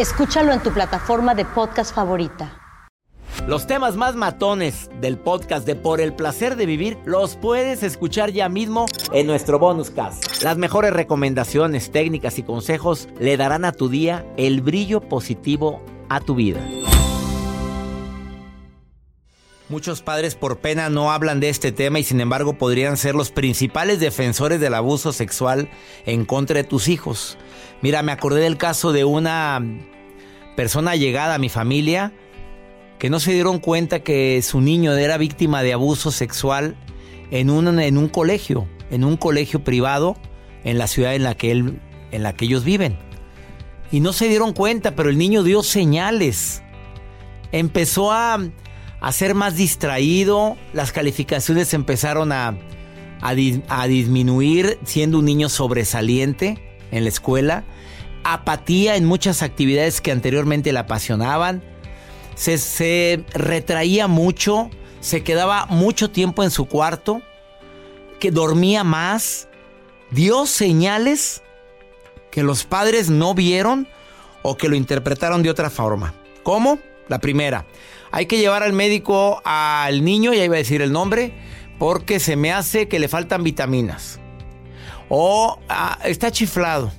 Escúchalo en tu plataforma de podcast favorita. Los temas más matones del podcast de Por el placer de vivir los puedes escuchar ya mismo en nuestro bonus cast. Las mejores recomendaciones, técnicas y consejos le darán a tu día el brillo positivo a tu vida. Muchos padres por pena no hablan de este tema y sin embargo podrían ser los principales defensores del abuso sexual en contra de tus hijos. Mira, me acordé del caso de una persona llegada a mi familia que no se dieron cuenta que su niño era víctima de abuso sexual en un, en un colegio, en un colegio privado en la ciudad en la que él, en la que ellos viven. Y no se dieron cuenta, pero el niño dio señales. Empezó a a ser más distraído, las calificaciones empezaron a, a, disminuir siendo un niño sobresaliente en la escuela, apatía en muchas actividades que anteriormente le apasionaban, se, retraía mucho, se quedaba mucho tiempo en su cuarto, que dormía más, dio señales que los padres no vieron o que lo interpretaron de otra forma. ¿Cómo? La primera, hay que llevar al médico al niño, ya iba a decir el nombre, porque se me hace que le faltan vitaminas. O ah, está chiflado.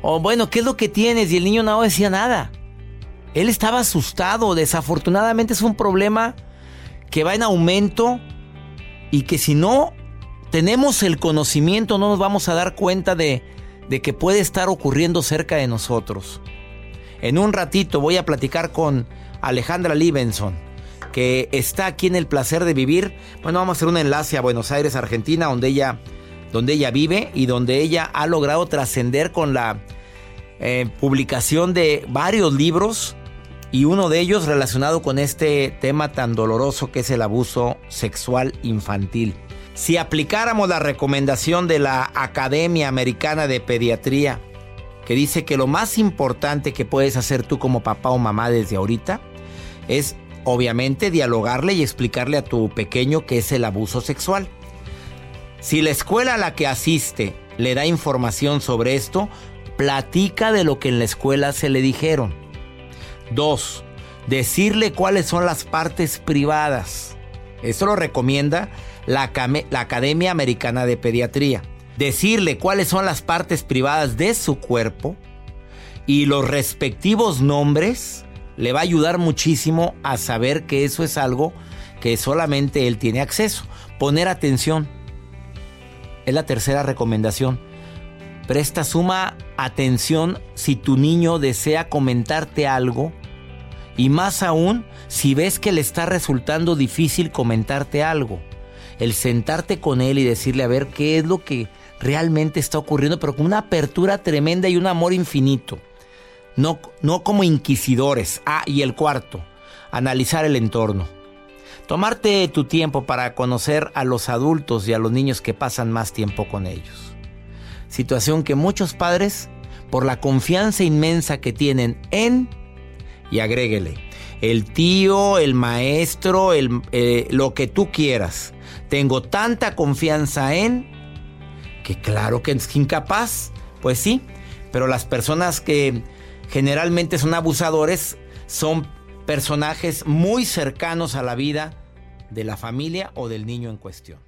O bueno, ¿qué es lo que tienes? Y el niño no decía nada. Él estaba asustado. Desafortunadamente es un problema que va en aumento y que si no tenemos el conocimiento no nos vamos a dar cuenta de, de que puede estar ocurriendo cerca de nosotros. En un ratito voy a platicar con Alejandra Libenson, que está aquí en el placer de vivir. Bueno, vamos a hacer un enlace a Buenos Aires, Argentina, donde ella, donde ella vive y donde ella ha logrado trascender con la eh, publicación de varios libros y uno de ellos relacionado con este tema tan doloroso que es el abuso sexual infantil. Si aplicáramos la recomendación de la Academia Americana de Pediatría, que dice que lo más importante que puedes hacer tú como papá o mamá desde ahorita es obviamente dialogarle y explicarle a tu pequeño qué es el abuso sexual. Si la escuela a la que asiste le da información sobre esto, platica de lo que en la escuela se le dijeron. Dos, decirle cuáles son las partes privadas. Esto lo recomienda la, la Academia Americana de Pediatría decirle cuáles son las partes privadas de su cuerpo y los respectivos nombres, le va a ayudar muchísimo a saber que eso es algo que solamente él tiene acceso. Poner atención. Es la tercera recomendación. Presta suma atención si tu niño desea comentarte algo y más aún si ves que le está resultando difícil comentarte algo. El sentarte con él y decirle a ver qué es lo que realmente está ocurriendo, pero con una apertura tremenda y un amor infinito. No, no como inquisidores. Ah, y el cuarto, analizar el entorno. Tomarte tu tiempo para conocer a los adultos y a los niños que pasan más tiempo con ellos. Situación que muchos padres, por la confianza inmensa que tienen en, y agréguele, el tío, el maestro, el, eh, lo que tú quieras. Tengo tanta confianza en que claro que es incapaz. Pues sí, pero las personas que generalmente son abusadores son personajes muy cercanos a la vida de la familia o del niño en cuestión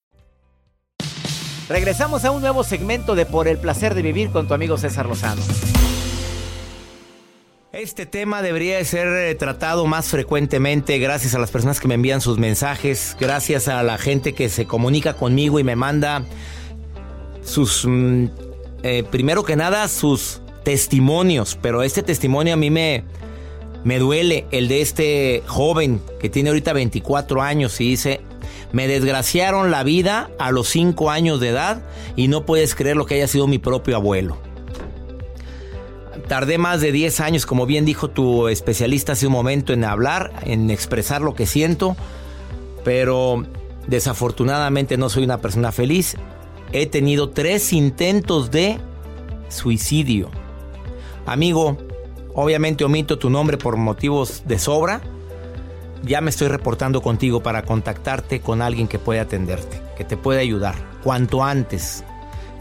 Regresamos a un nuevo segmento de Por el placer de vivir con tu amigo César Lozano. Este tema debería ser eh, tratado más frecuentemente gracias a las personas que me envían sus mensajes, gracias a la gente que se comunica conmigo y me manda sus, mm, eh, primero que nada, sus testimonios, pero este testimonio a mí me, me duele, el de este joven que tiene ahorita 24 años y dice, me desgraciaron la vida a los 5 años de edad y no puedes creer lo que haya sido mi propio abuelo. Tardé más de 10 años, como bien dijo tu especialista hace un momento, en hablar, en expresar lo que siento, pero desafortunadamente no soy una persona feliz. He tenido tres intentos de suicidio. Amigo, obviamente omito tu nombre por motivos de sobra ya me estoy reportando contigo para contactarte con alguien que pueda atenderte, que te pueda ayudar, cuanto antes.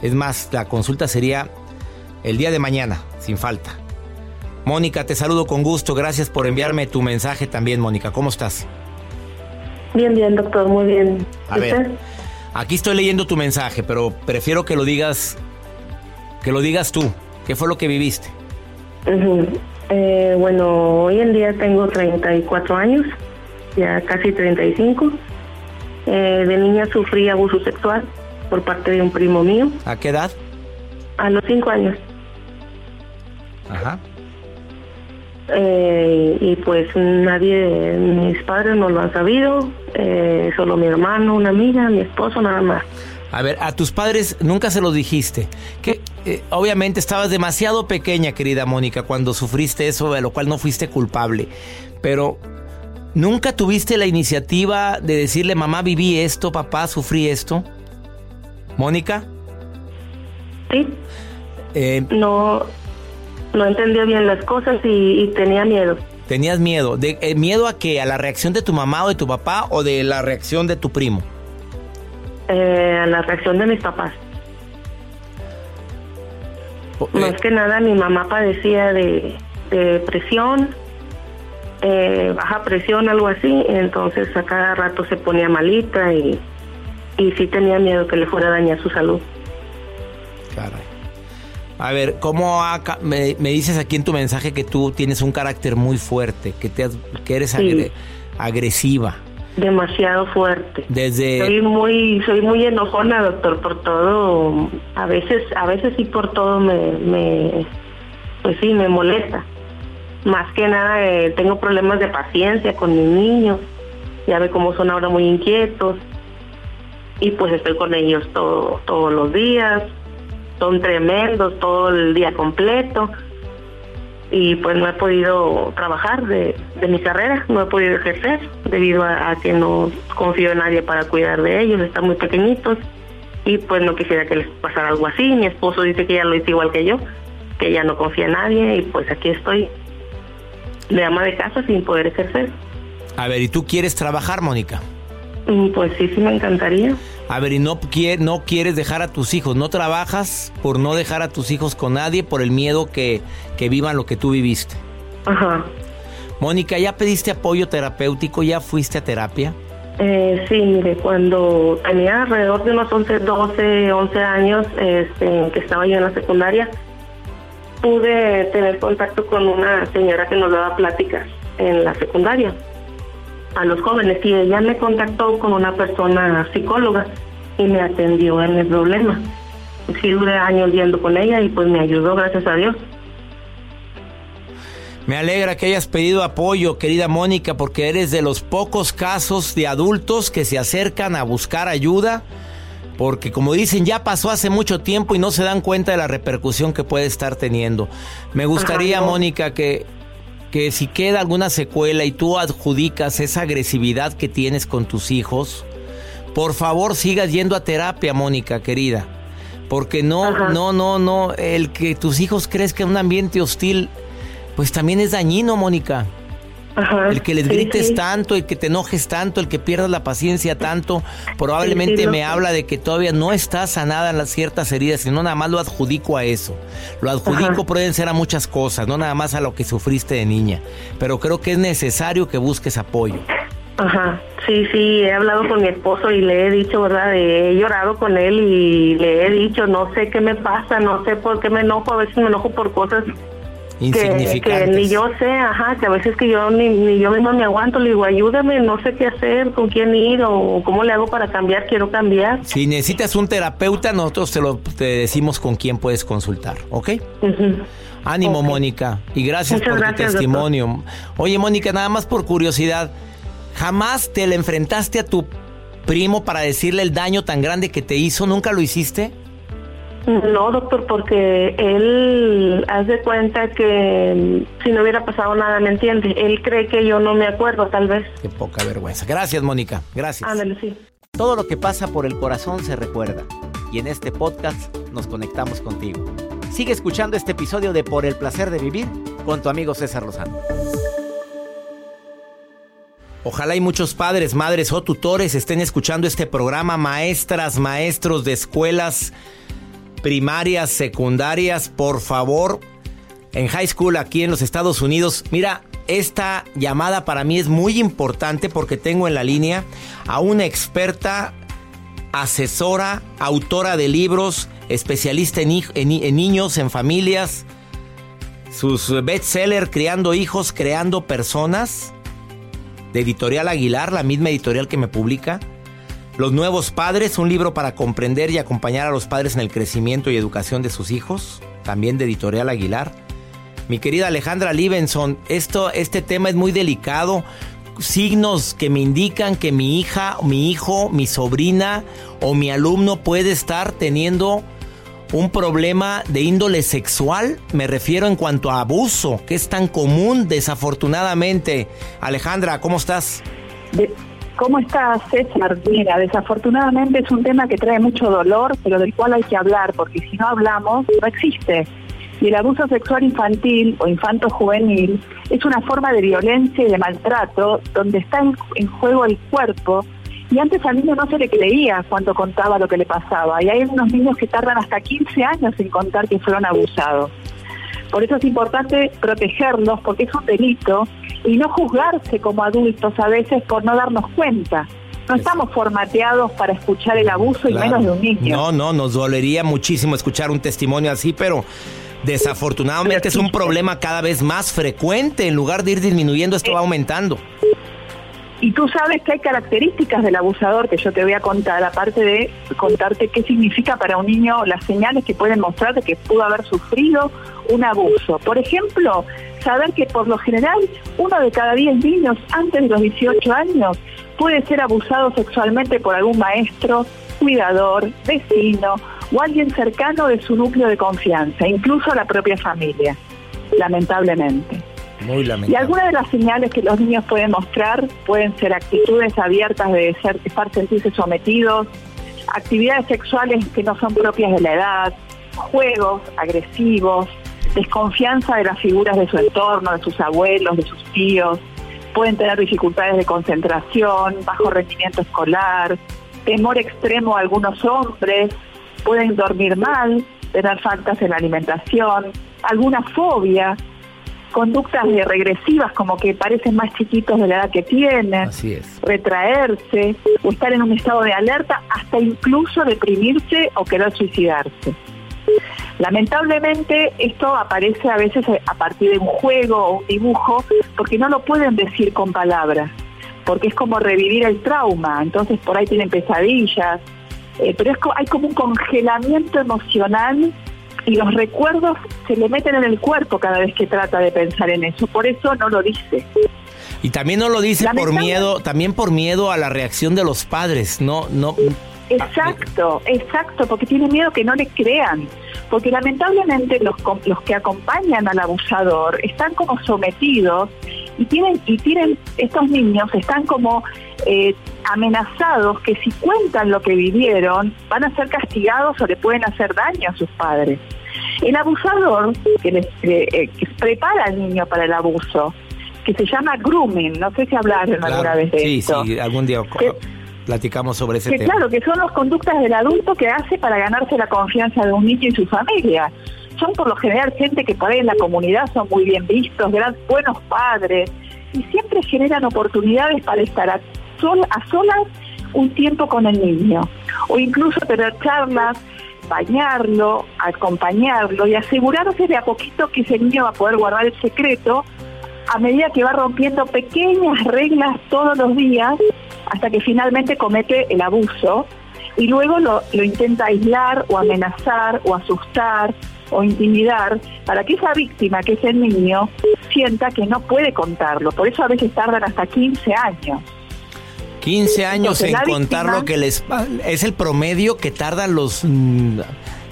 Es más, la consulta sería el día de mañana, sin falta. Mónica, te saludo con gusto. Gracias por enviarme tu mensaje también, Mónica. ¿Cómo estás? Bien, bien, doctor, muy bien. A ver, aquí estoy leyendo tu mensaje, pero prefiero que lo digas, que lo digas tú. ¿Qué fue lo que viviste? Eh, bueno, hoy en día tengo 34 años ya casi 35. Eh, de niña sufrí abuso sexual por parte de un primo mío. ¿A qué edad? A los 5 años. Ajá. Eh, y pues nadie, mis padres no lo han sabido, eh, solo mi hermano, una amiga, mi esposo, nada más. A ver, a tus padres nunca se los dijiste. Que obviamente estabas demasiado pequeña, querida Mónica, cuando sufriste eso, de lo cual no fuiste culpable. Pero ¿Nunca tuviste la iniciativa de decirle, mamá, viví esto, papá, sufrí esto? ¿Mónica? Sí. Eh, no, no entendía bien las cosas y, tenía miedo. ¿Tenías miedo? ¿De, eh, ¿Miedo a qué? ¿A la reacción de tu mamá o de tu papá o de la reacción de tu primo? Eh, a la reacción de mis papás. Más que nada mi mamá padecía de, de depresión eh, baja presión, algo así, entonces a cada rato se ponía malita y, y sí tenía miedo que le fuera a dañar su salud. Caray. A ver, ¿cómo me, dices aquí en tu mensaje que tú tienes un carácter muy fuerte, que, te, que eres agresiva? Demasiado fuerte. Desde soy muy soy muy enojona, doctor, por todo. A veces a veces sí por todo me, me pues sí me molesta. Más que nada eh, tengo problemas de paciencia con mis niños, ya ve cómo son ahora muy inquietos. Y pues estoy con ellos todo, todos los días, son tremendos todo el día completo. Y pues no he podido trabajar de, mi carrera, no he podido ejercer debido a, que no confío en nadie para cuidar de ellos, están muy pequeñitos. Y pues no quisiera que les pasara algo así. Mi esposo dice que ya lo hizo igual que yo, que ya no confía en nadie. Y pues aquí estoy de ama de casa sin poder ejercer. A ver, ¿y tú quieres trabajar, Mónica? Mm, pues sí, sí me encantaría. A ver, ¿y no, no quieres dejar a tus hijos? ¿No trabajas por no dejar a tus hijos con nadie por el miedo que, que vivan lo que tú viviste? Ajá. Mónica, ¿ya pediste apoyo terapéutico? ¿Ya fuiste a terapia? Eh, sí, mire, cuando tenía alrededor de unos 11, 12, 11 años, este, que estaba yo en la secundaria, pude tener contacto con una señora que nos daba pláticas en la secundaria a los jóvenes y ella me contactó con una persona psicóloga y me atendió en el problema. Sí duré años yendo con ella y pues me ayudó, gracias a Dios. Me alegra que hayas pedido apoyo, querida Mónica, porque eres de los pocos casos de adultos que se acercan a buscar ayuda, porque como dicen, ya pasó hace mucho tiempo y no se dan cuenta de la repercusión que puede estar teniendo. Me gustaría, Mónica, que, que si queda alguna secuela y tú adjudicas esa agresividad que tienes con tus hijos, por favor sigas yendo a terapia, Mónica, querida. Porque no, no, no, no, el que tus hijos crezcan en un ambiente hostil pues también es dañino, Mónica. El que les grites tanto, el que te enojes tanto, el que pierdas la paciencia tanto, probablemente me habla de que todavía no está sanada en las ciertas heridas, sino nada más lo adjudico a eso. Lo adjudico pueden ser a muchas cosas, no nada más a lo que sufriste de niña. Pero creo que es necesario que busques apoyo. Ajá, sí, sí, he hablado con mi esposo y le he dicho, ¿verdad? He llorado con él y le he dicho, no sé qué me pasa, no sé por qué me enojo, a veces me enojo por cosas que, ni yo sé, ajá, que a veces que yo ni, yo mismo me aguanto, le digo, ayúdame, no sé qué hacer, con quién ir o cómo le hago para cambiar, quiero cambiar. Si necesitas un terapeuta, nosotros te, lo, te decimos con quién puedes consultar, ¿ok? Ánimo, Mónica, y gracias por tu testimonio. Oye, Mónica, nada más por curiosidad, ¿jamás te le enfrentaste a tu primo para decirle el daño tan grande que te hizo? ¿Nunca lo hiciste? No, doctor, porque él hace cuenta que mm, si no hubiera pasado nada, ¿me entiende? Él cree que yo no me acuerdo, tal vez. Qué poca vergüenza. Gracias, Mónica. Gracias. Ándale, sí. Todo lo que pasa por el corazón se recuerda. Y en este podcast nos conectamos contigo. Sigue escuchando este episodio de Por el placer de vivir con tu amigo César Lozano. Ojalá y muchos padres, madres o tutores estén escuchando este programa, maestras, maestros de escuelas primarias, secundarias, por favor, en high school aquí en los Estados Unidos. Mira, esta llamada para mí es muy importante porque tengo en la línea a una experta, asesora, autora de libros, especialista en, niños, en familias, sus bestseller Criando hijos, creando personas, de Editorial Aguilar, la misma editorial que me publica. Los nuevos padres, un libro para comprender y acompañar a los padres en el crecimiento y educación de sus hijos, también de Editorial Aguilar. Mi querida Alejandra Livenson, esto, este tema es muy delicado. Signos que me indican que mi hija, mi hijo, mi sobrina o mi alumno puede estar teniendo un problema de índole sexual. Me refiero en cuanto a abuso, que es tan común desafortunadamente. Alejandra, ¿cómo estás? ¿Cómo estás, César? Mira, desafortunadamente es un tema que trae mucho dolor, pero del cual hay que hablar, porque si no hablamos, no existe. Y el abuso sexual infantil o infanto-juvenil es una forma de violencia y de maltrato donde está en, juego el cuerpo y antes al niño no se le creía cuando contaba lo que le pasaba. Y hay unos niños que tardan hasta 15 años en contar que fueron abusados. Por eso es importante protegerlos porque es un delito y no juzgarse como adultos a veces por no darnos cuenta. No estamos formateados para escuchar el abuso y menos de un niño. No, no, nos dolería muchísimo escuchar un testimonio así, pero desafortunadamente es un problema cada vez más frecuente. En lugar de ir disminuyendo, esto va aumentando. Y tú sabes que hay características del abusador que yo te voy a contar, aparte de contarte qué significa para un niño las señales que pueden mostrar de que pudo haber sufrido un abuso. Por ejemplo, saber que por lo general uno de cada diez niños antes de los 18 años puede ser abusado sexualmente por algún maestro, cuidador, vecino o alguien cercano de su núcleo de confianza, incluso la propia familia, lamentablemente. Y algunas de las señales que los niños pueden mostrar pueden ser actitudes abiertas de ser, estar sentirse sometidos, actividades sexuales que no son propias de la edad, juegos agresivos, desconfianza de las figuras de su entorno, de sus abuelos, de sus tíos, pueden tener dificultades de concentración, bajo rendimiento escolar, temor extremo a algunos hombres, pueden dormir mal, tener faltas en la alimentación, alguna fobia, conductas de regresivas como que parecen más chiquitos de la edad que tienen, Así es. retraerse o estar en un estado de alerta, hasta incluso deprimirse o querer suicidarse. Lamentablemente esto aparece a veces a partir de un juego o un dibujo porque no lo pueden decir con palabras, porque es como revivir el trauma, entonces por ahí tienen pesadillas, eh, pero es co- hay como un congelamiento emocional y los recuerdos se le meten en el cuerpo cada vez que trata de pensar en eso, por eso no lo dice. Y también no lo dice por miedo, también por miedo a la reacción de los padres. No, no. Exacto, exacto, porque tiene miedo que no le crean. Porque lamentablemente los, los que acompañan al abusador están como sometidos y tienen, y tienen, estos niños están como eh, amenazados que si cuentan lo que vivieron van a ser castigados o le pueden hacer daño a sus padres. El abusador que les eh, eh, que prepara al niño para el abuso, que se llama grooming, no sé si hablaron alguna vez de sí, esto. sí, algún día Que- platicamos sobre ese que tema. claro, que son las conductas del adulto que hace para ganarse la confianza de un niño y su familia. Son por lo general gente que por ahí en la comunidad son muy bien vistos, gran, buenos padres, y siempre generan oportunidades para estar a, sol- a solas un tiempo con el niño, o incluso tener charlas, bañarlo, acompañarlo y asegurarse de a poquito que ese niño va a poder guardar el secreto a medida que va rompiendo pequeñas reglas todos los días hasta que finalmente comete el abuso y luego lo, lo intenta aislar o amenazar o asustar o intimidar para que esa víctima, que es el niño, sienta que no puede contarlo. Por eso a veces tardan hasta 15 años. 15 años Entonces, en contar víctima- lo que les es el promedio que tardan los mm,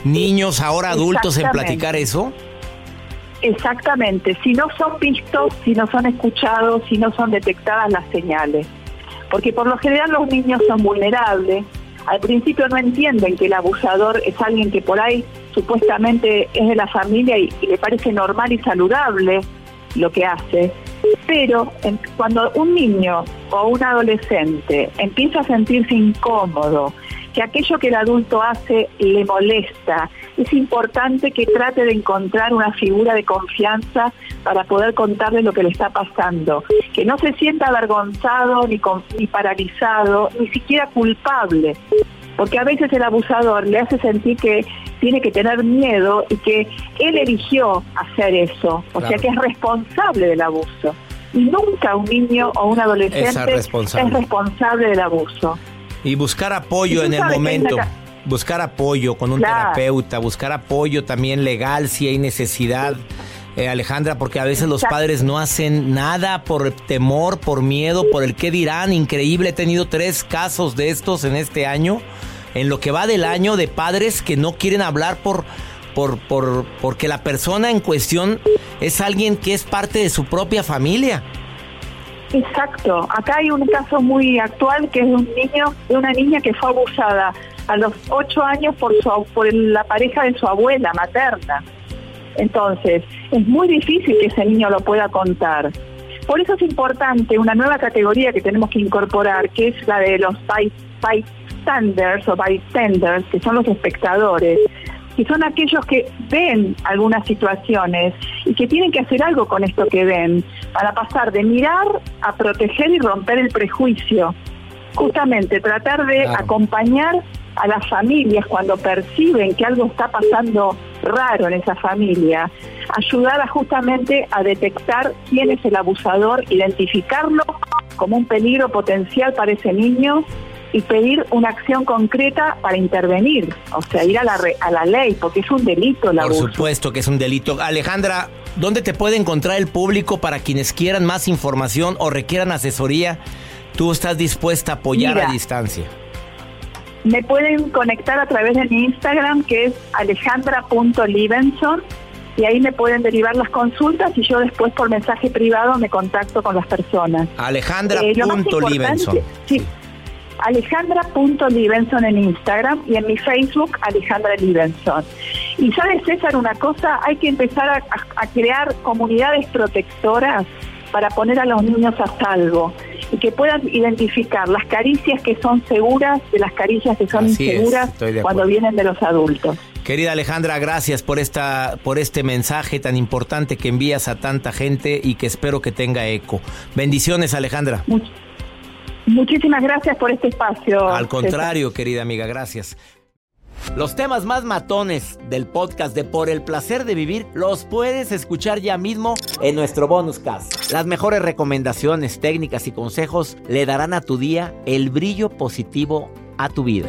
niños ahora adultos en platicar eso. Exactamente, si no son vistos, si no son escuchados, si no son detectadas las señales. Porque por lo general los niños son vulnerables. Al principio no entienden que el abusador es alguien que por ahí supuestamente es de la familia y, le parece normal y saludable lo que hace. Pero cuando un niño o un adolescente empieza a sentirse incómodo, que aquello que el adulto hace le molesta, es importante que trate de encontrar una figura de confianza para poder contarle lo que le está pasando, que no se sienta avergonzado ni, con- ni paralizado, ni siquiera culpable, porque a veces el abusador le hace sentir que tiene que tener miedo y que él eligió hacer eso, o sea que es responsable del abuso. Y nunca un niño o un adolescente Es responsable. es responsable del abuso. Y buscar apoyo Y en el momento. Buscar apoyo con un Claro. terapeuta, buscar apoyo también legal si hay necesidad. eh, Alejandra, porque a veces los padres no hacen nada por temor, por miedo, por el qué dirán. Increíble, he tenido tres casos de estos en este año, en lo que va del año de padres que no quieren hablar por, por, por, porque la persona en cuestión es alguien que es parte de su propia familia. Exacto. Acá hay un caso muy actual que es de un niño, una niña que fue abusada a los ocho años por su, por la pareja de su abuela materna. Entonces, es muy difícil que ese niño lo pueda contar. Por eso es importante una nueva categoría que tenemos que incorporar, que es la de los by- bystanders o bystanders, que son los espectadores, que son aquellos que ven algunas situaciones y que tienen que hacer algo con esto que ven, para pasar de mirar a proteger y romper el prejuicio. Justamente tratar de Claro. acompañar a las familias cuando perciben que algo está pasando raro en esa familia, ayudar a justamente a detectar quién es el abusador, identificarlo como un peligro potencial para ese niño y pedir una acción concreta para intervenir, o sea, ir a la, re- a la ley, porque es un delito el Por abuso. supuesto que es un delito. Alejandra, ¿dónde te puede encontrar el público para quienes quieran más información o requieran asesoría? Tú estás dispuesta a apoyar Mira. a distancia. Me pueden conectar a través de mi Instagram, que es alejandra.livenson, y ahí me pueden derivar las consultas y yo después por mensaje privado me contacto con las personas. Eh, Alejandra.livenson. importante- Sí. Alejandra.livenson en Instagram y en mi Facebook Alejandra Livenson. Y sabes César una cosa, hay que empezar a, crear comunidades protectoras para poner a los niños a salvo y que puedan identificar las caricias que son seguras de las caricias que son Así inseguras cuando vienen de los adultos. Querida Alejandra, gracias por esta por este mensaje tan importante que envías a tanta gente y que espero que tenga eco. Bendiciones, Alejandra. Muchísimas gracias por este espacio. Al contrario, querida amiga, gracias. Los temas más matones del podcast de Por el placer de vivir los puedes escuchar ya mismo en nuestro bonus cast. Las mejores recomendaciones, técnicas y consejos le darán a tu día el brillo positivo a tu vida.